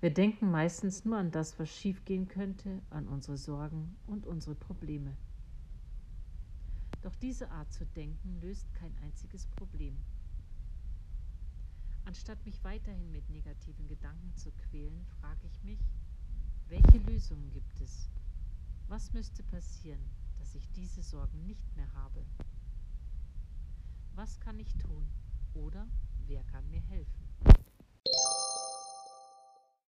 Wir denken meistens nur an das, was schiefgehen könnte, an unsere Sorgen und unsere Probleme. Doch diese Art zu denken löst kein einziges Problem. Anstatt mich weiterhin mit negativen Gedanken zu quälen, frage ich mich, welche Lösungen gibt es? Was müsste passieren, dass ich diese Sorgen nicht mehr habe? Was kann ich tun? Oder wer kann mir helfen?